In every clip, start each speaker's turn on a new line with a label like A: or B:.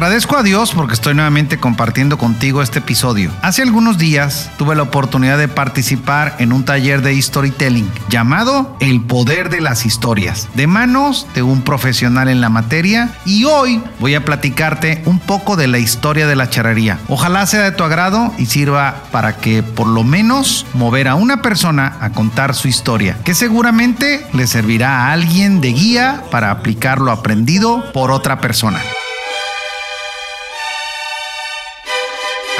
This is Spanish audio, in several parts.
A: Agradezco a Dios porque estoy nuevamente compartiendo contigo este episodio. Hace algunos días tuve la oportunidad de participar en un taller de storytelling llamado El poder de las historias, de manos de un profesional en la materia y hoy voy a platicarte un poco de la historia de la charrería. Ojalá sea de tu agrado y sirva para que por lo menos mover a una persona a contar su historia, que seguramente le servirá a alguien de guía para aplicar lo aprendido por otra persona.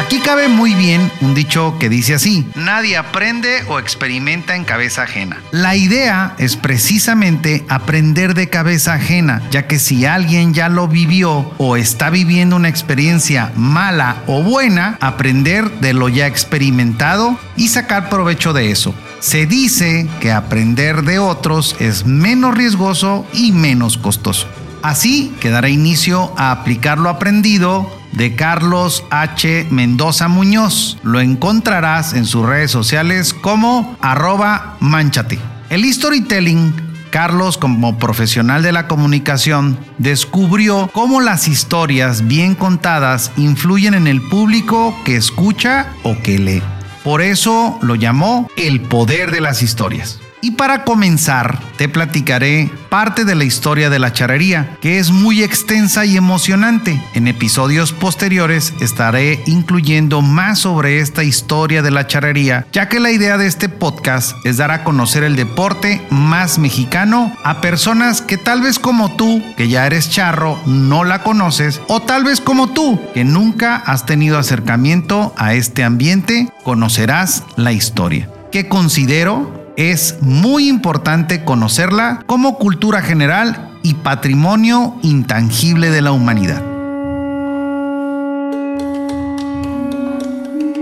A: Aquí cabe muy bien un dicho que dice así, nadie aprende o experimenta en cabeza ajena. La idea es precisamente aprender de cabeza ajena, ya que si alguien ya lo vivió o está viviendo una experiencia mala o buena, aprender de lo ya experimentado y sacar provecho de eso. Se dice que aprender de otros es menos riesgoso y menos costoso. Así que dará inicio a aplicar lo aprendido de Carlos H. Mendoza Muñoz. Lo encontrarás en sus redes sociales como arroba manchate. El storytelling Carlos, como profesional de la comunicación, descubrió cómo las historias bien contadas influyen en el público que escucha o que lee. Por eso lo llamó el poder de las historias. Y para comenzar, te platicaré parte de la historia de la charrería, que es muy extensa y emocionante. En episodios posteriores estaré incluyendo más sobre esta historia de la charrería, ya que la idea de este podcast es dar a conocer el deporte más mexicano a personas que tal vez como tú, que ya eres charro, no la conoces, o tal vez como tú, que nunca has tenido acercamiento a este ambiente, conocerás la historia. que considero es muy importante conocerla como cultura general y patrimonio intangible de la humanidad.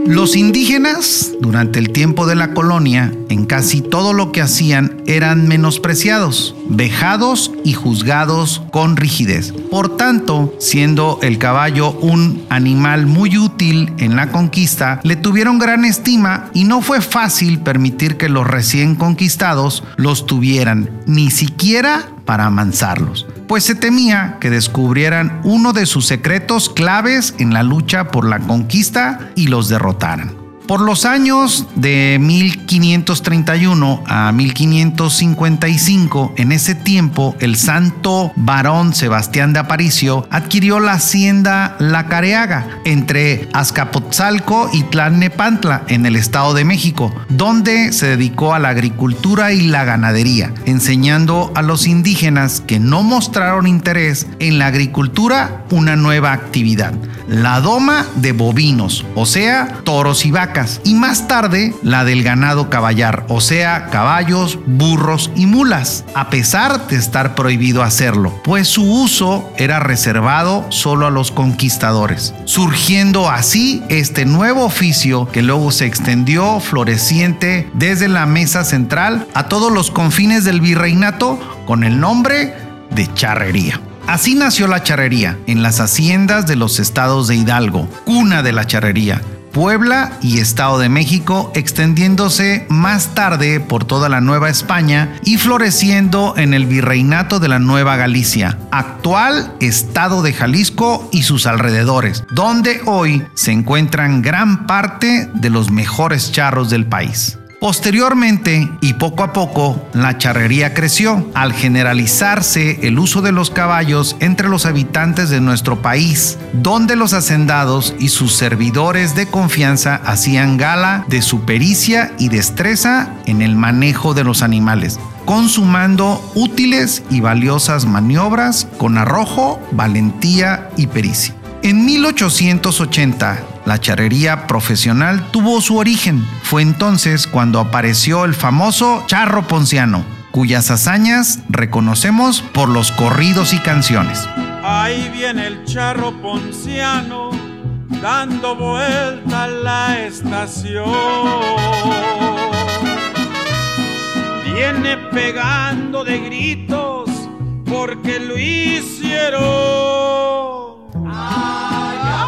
A: Los indígenas, durante el tiempo de la colonia, en casi todo lo que hacían eran menospreciados, vejados y juzgados con rigidez. Por tanto, siendo el caballo un animal muy útil en la conquista, le tuvieron gran estima y no fue fácil permitir que los recién conquistados los tuvieran, ni siquiera para amansarlos, pues se temía que descubrieran uno de sus secretos claves en la lucha por la conquista y los derrotaran. Por los años de 1531 a 1555, en ese tiempo, el santo varón Sebastián de Aparicio adquirió la hacienda La Careaga entre Azcapotzalco y Tlalnepantla en el Estado de México, donde se dedicó a la agricultura y la ganadería, enseñando a los indígenas que no mostraron interés en la agricultura una nueva actividad, la doma de bovinos, o sea, toros y vacas y más tarde la del ganado caballar, o sea, caballos, burros y mulas, a pesar de estar prohibido hacerlo, pues su uso era reservado solo a los conquistadores, surgiendo así este nuevo oficio que luego se extendió floreciente desde la mesa central a todos los confines del virreinato con el nombre de charrería. Así nació la charrería en las haciendas de los estados de Hidalgo, cuna de la charrería, Puebla y Estado de México, extendiéndose más tarde por toda la Nueva España y floreciendo en el virreinato de la Nueva Galicia, actual Estado de Jalisco y sus alrededores, donde hoy se encuentran gran parte de los mejores charros del país. Posteriormente y poco a poco, la charrería creció al generalizarse el uso de los caballos entre los habitantes de nuestro país, donde los hacendados y sus servidores de confianza hacían gala de su pericia y destreza en el manejo de los animales consumando útiles y valiosas maniobras con arrojo, valentía y pericia. En 1880, la charrería profesional tuvo su origen. Fue entonces cuando apareció el famoso charro ponciano, cuyas hazañas reconocemos por los corridos y canciones.
B: Ahí viene el charro ponciano dando vuelta a la estación. Viene pegando de gritos porque lo hicieron.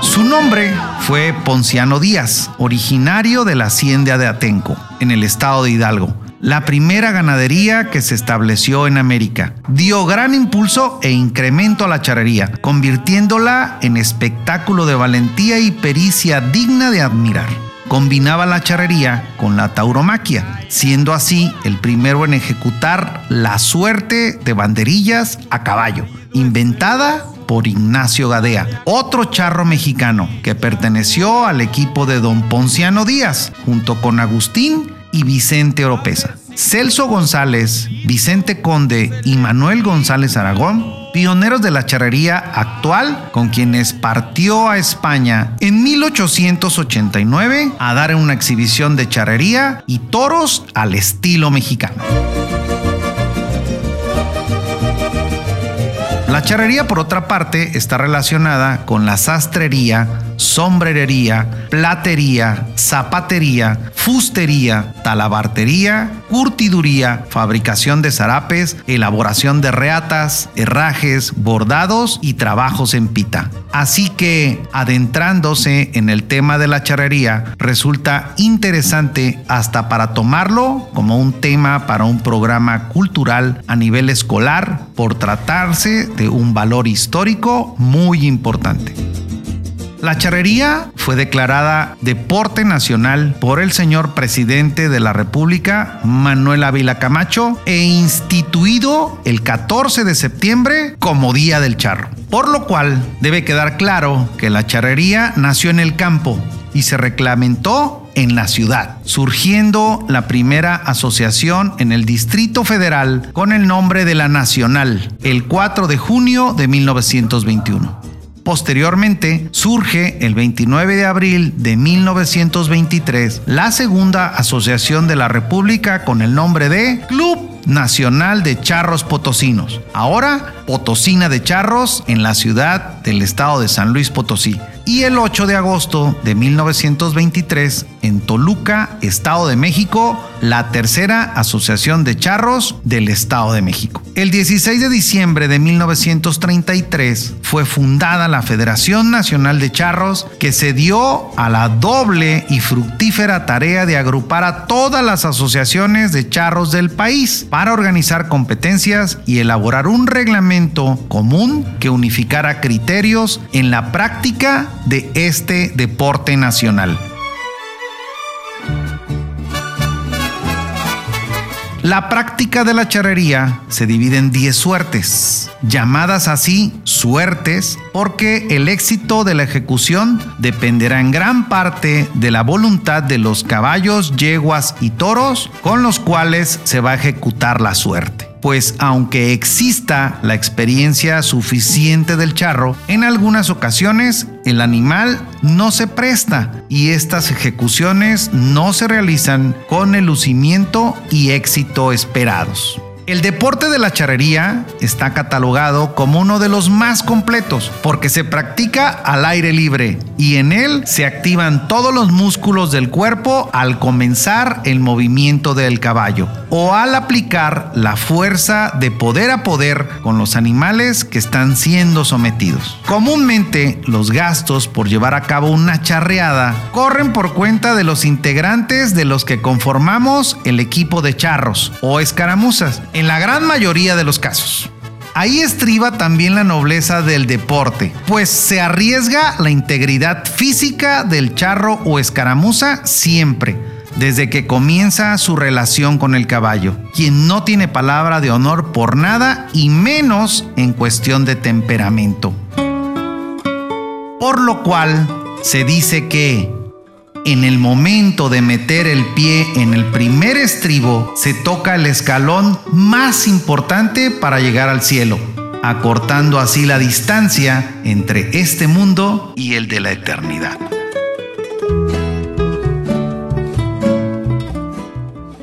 A: Su nombre fue Ponciano Díaz, originario de la hacienda de Atenco, en el estado de Hidalgo la primera ganadería que se estableció en América. Dio gran impulso e incremento a la charrería, convirtiéndola en espectáculo de valentía y pericia digna de admirar. Combinaba la charrería con la tauromaquia, siendo así el primero en ejecutar la suerte de banderillas a caballo, inventada por Ignacio Gadea, otro charro mexicano que perteneció al equipo de don Ponciano Díaz, junto con Agustín y Vicente Oropesa. Celso González, Vicente Conde y Manuel González Aragón, pioneros de la charrería actual, con quienes partió a España en 1889 a dar una exhibición de charrería y toros al estilo mexicano. La charrería, por otra parte, está relacionada con la sastrería, sombrerería, platería, zapatería, fustería, talabartería, curtiduría, fabricación de zarapes, elaboración de reatas, herrajes, bordados y trabajos en pita. Así que, adentrándose en el tema de la charrería, resulta interesante hasta para tomarlo como un tema para un programa cultural a nivel escolar por tratarse de un valor histórico muy importante. La charrería fue declarada deporte nacional por el señor presidente de la República, Manuel Ávila Camacho, e instituido el 14 de septiembre como Día del Charro. Por lo cual debe quedar claro que la charrería nació en el campo y se reglamentó en la ciudad, surgiendo la primera asociación en el Distrito Federal con el nombre de la Nacional, el 4 de junio de 1921. Posteriormente surge el 29 de abril de 1923 la segunda asociación de la República con el nombre de Club Nacional de Charros Potosinos, ahora Potosina de Charros en la ciudad del estado de San Luis Potosí. Y el 8 de agosto de 1923, en Toluca, Estado de México, la tercera Asociación de Charros del Estado de México. El 16 de diciembre de 1933 fue fundada la Federación Nacional de Charros que se dio a la doble y fructífera tarea de agrupar a todas las asociaciones de charros del país para organizar competencias y elaborar un reglamento común que unificara criterios en la práctica de este deporte nacional. La práctica de la charrería se divide en 10 suertes, llamadas así suertes porque el éxito de la ejecución dependerá en gran parte de la voluntad de los caballos, yeguas y toros con los cuales se va a ejecutar la suerte pues aunque exista la experiencia suficiente del charro, en algunas ocasiones el animal no se presta y estas ejecuciones no se realizan con el lucimiento y éxito esperados. El deporte de la charrería está catalogado como uno de los más completos porque se practica al aire libre y en él se activan todos los músculos del cuerpo al comenzar el movimiento del caballo o al aplicar la fuerza de poder a poder con los animales que están siendo sometidos. Comúnmente los gastos por llevar a cabo una charreada corren por cuenta de los integrantes de los que conformamos el equipo de charros o escaramuzas en la gran mayoría de los casos. Ahí estriba también la nobleza del deporte, pues se arriesga la integridad física del charro o escaramuza siempre, desde que comienza su relación con el caballo, quien no tiene palabra de honor por nada y menos en cuestión de temperamento. Por lo cual se dice que en el momento de meter el pie en el primer estribo, se toca el escalón más importante para llegar al cielo, acortando así la distancia entre este mundo y el de la eternidad.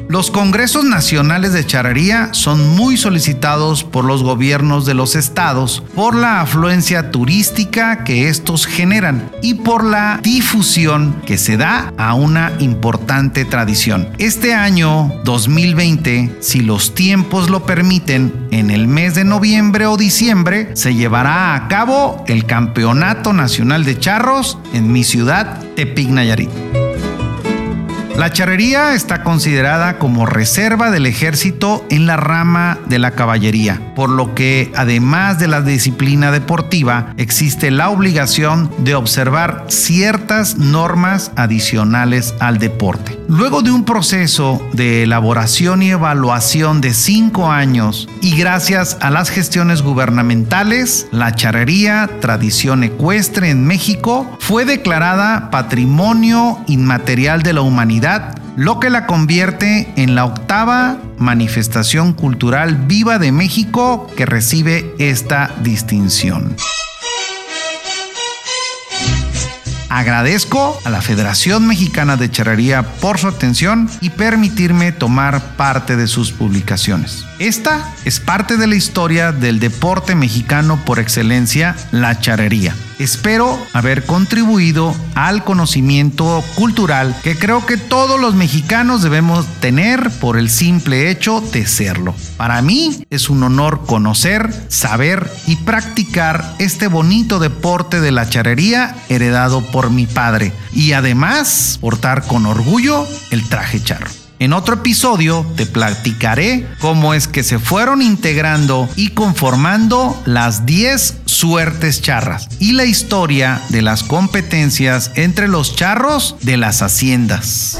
A: Los congresos nacionales de charrería son muy solicitados por los gobiernos de los estados por la afluencia turística que estos generan y por la difusión que se da a una importante tradición. Este año 2020, si los tiempos lo permiten, en el mes de noviembre o diciembre se llevará a cabo el Campeonato Nacional de Charros en mi ciudad, Tepic Nayarit. La charrería está considerada como reserva del ejército en la rama de la caballería, por lo que además de la disciplina deportiva, existe la obligación de observar ciertas normas adicionales al deporte. Luego de un proceso de elaboración y evaluación de cinco años y gracias a las gestiones gubernamentales, la charrería, tradición ecuestre en México, fue declarada Patrimonio Inmaterial de la Humanidad lo que la convierte en la octava manifestación cultural viva de México que recibe esta distinción. Agradezco a la Federación Mexicana de Charrería por su atención y permitirme tomar parte de sus publicaciones. Esta es parte de la historia del deporte mexicano por excelencia, la charrería. Espero haber contribuido al conocimiento cultural que creo que todos los mexicanos debemos tener por el simple hecho de serlo. Para mí es un honor conocer, saber y practicar este bonito deporte de la charrería heredado por mi padre y además portar con orgullo el traje charro. En otro episodio te platicaré cómo es que se fueron integrando y conformando las 10 suertes charras y la historia de las competencias entre los charros de las haciendas.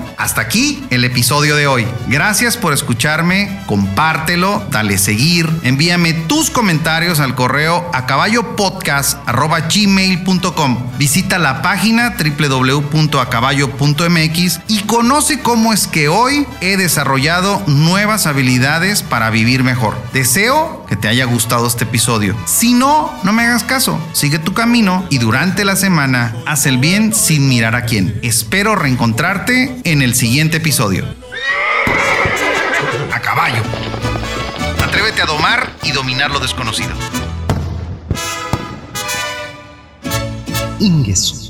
A: hasta aquí el episodio de hoy. Gracias por escucharme, compártelo, dale seguir, envíame tus comentarios al correo a. Visita la página www.acaballo.mx y conoce cómo es que hoy he desarrollado nuevas habilidades para vivir mejor. Deseo que te haya gustado este episodio. Si no, no me hagas caso. Sigue tu camino y durante la semana haz el bien sin mirar a quién. Espero reencontrarte en el siguiente episodio. A caballo. Atrévete a domar y dominar lo desconocido. Ingesu.